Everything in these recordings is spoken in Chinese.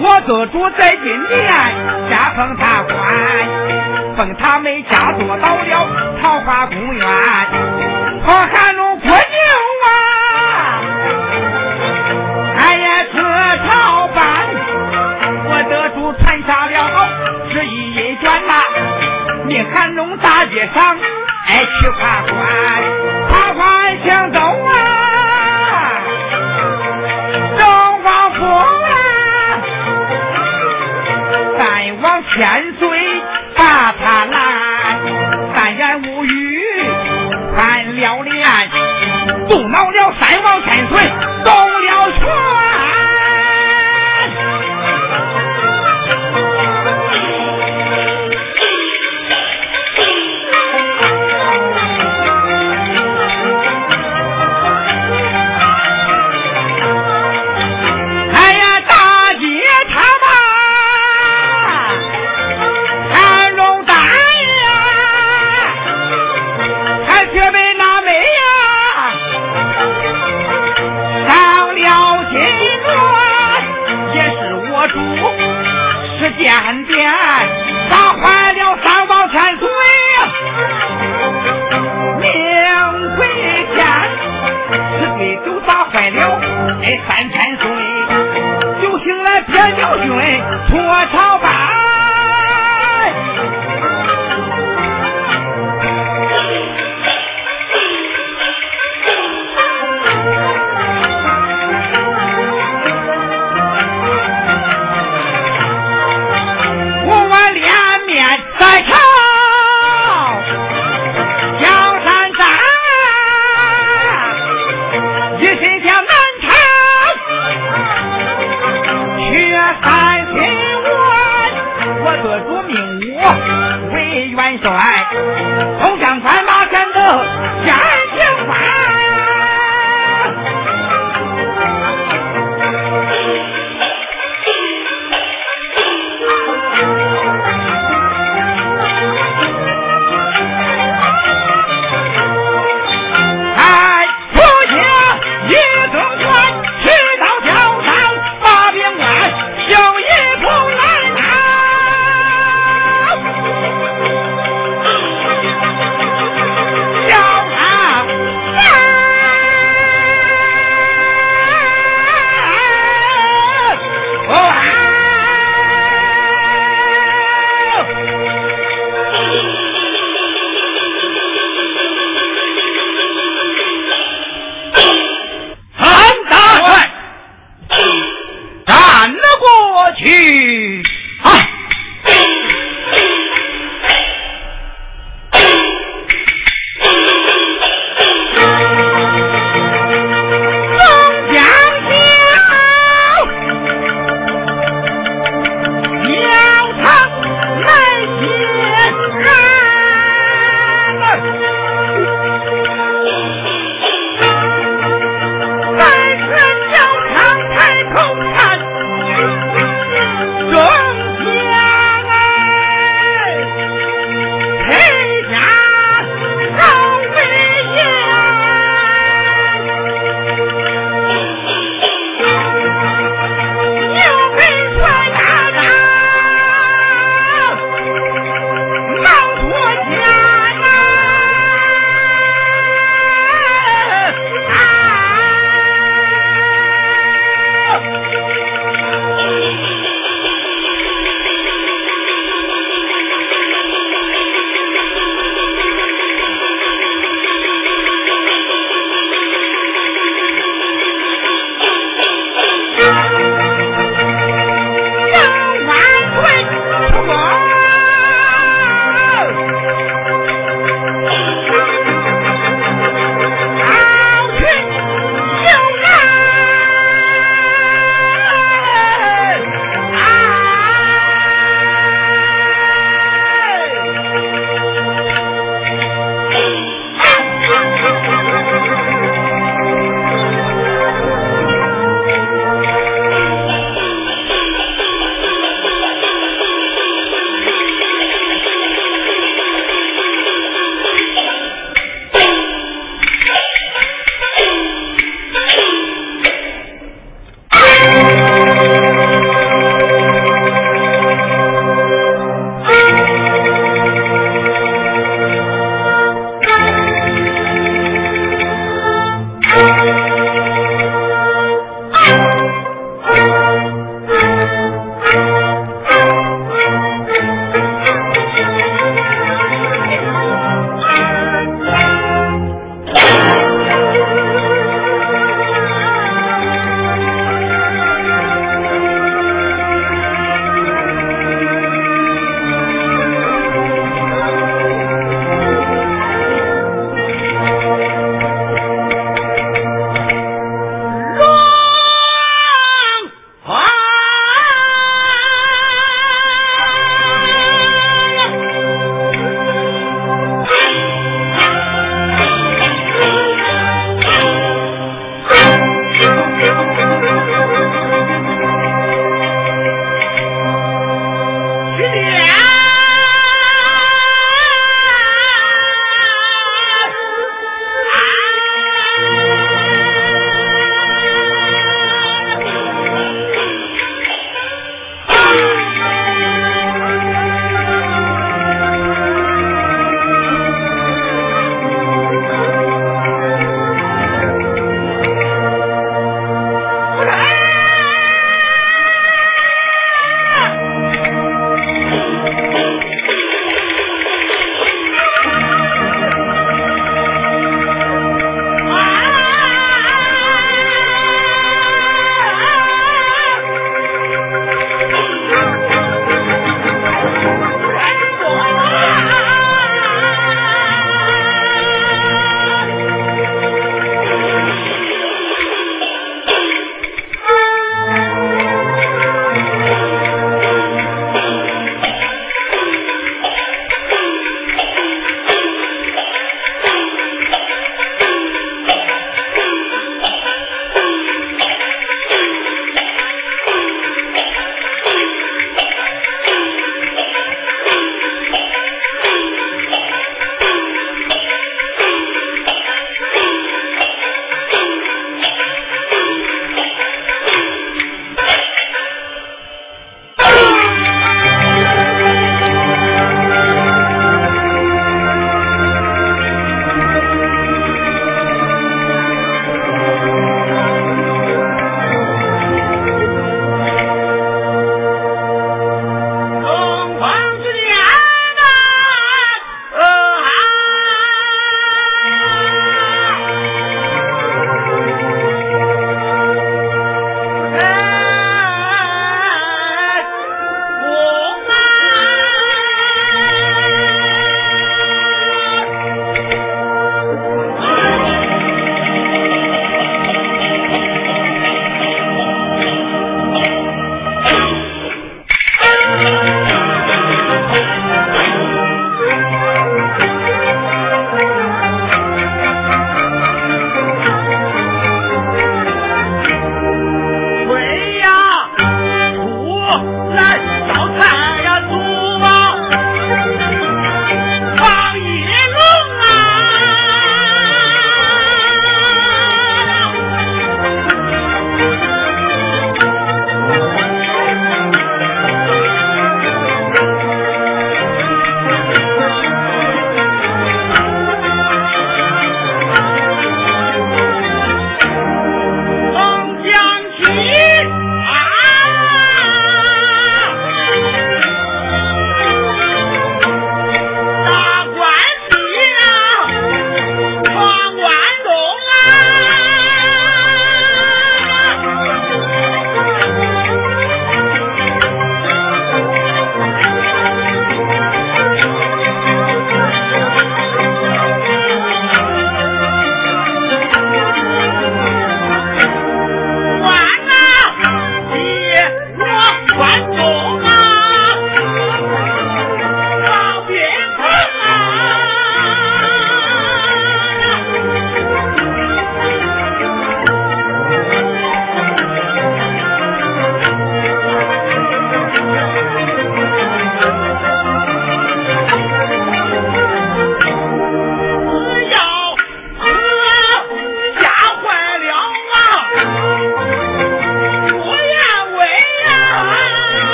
我得主在今年加封他官，封他们家做到了桃花公园，跑汉龙破牛啊！哎呀，出朝班，我得主穿上了十一银绢呐，你汉龙大街上哎去参观。千岁把他拦，三言五语谈了脸，动恼了三王千岁动了拳。铁将军脱草板。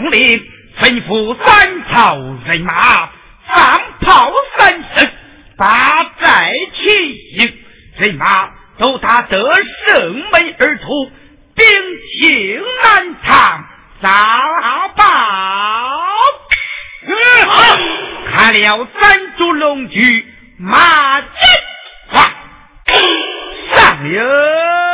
将领，吩咐三朝人马放炮三声，把寨齐营，人马都打得胜门而出，兵情难藏，大报。好，看了三株龙驹，马进。上有。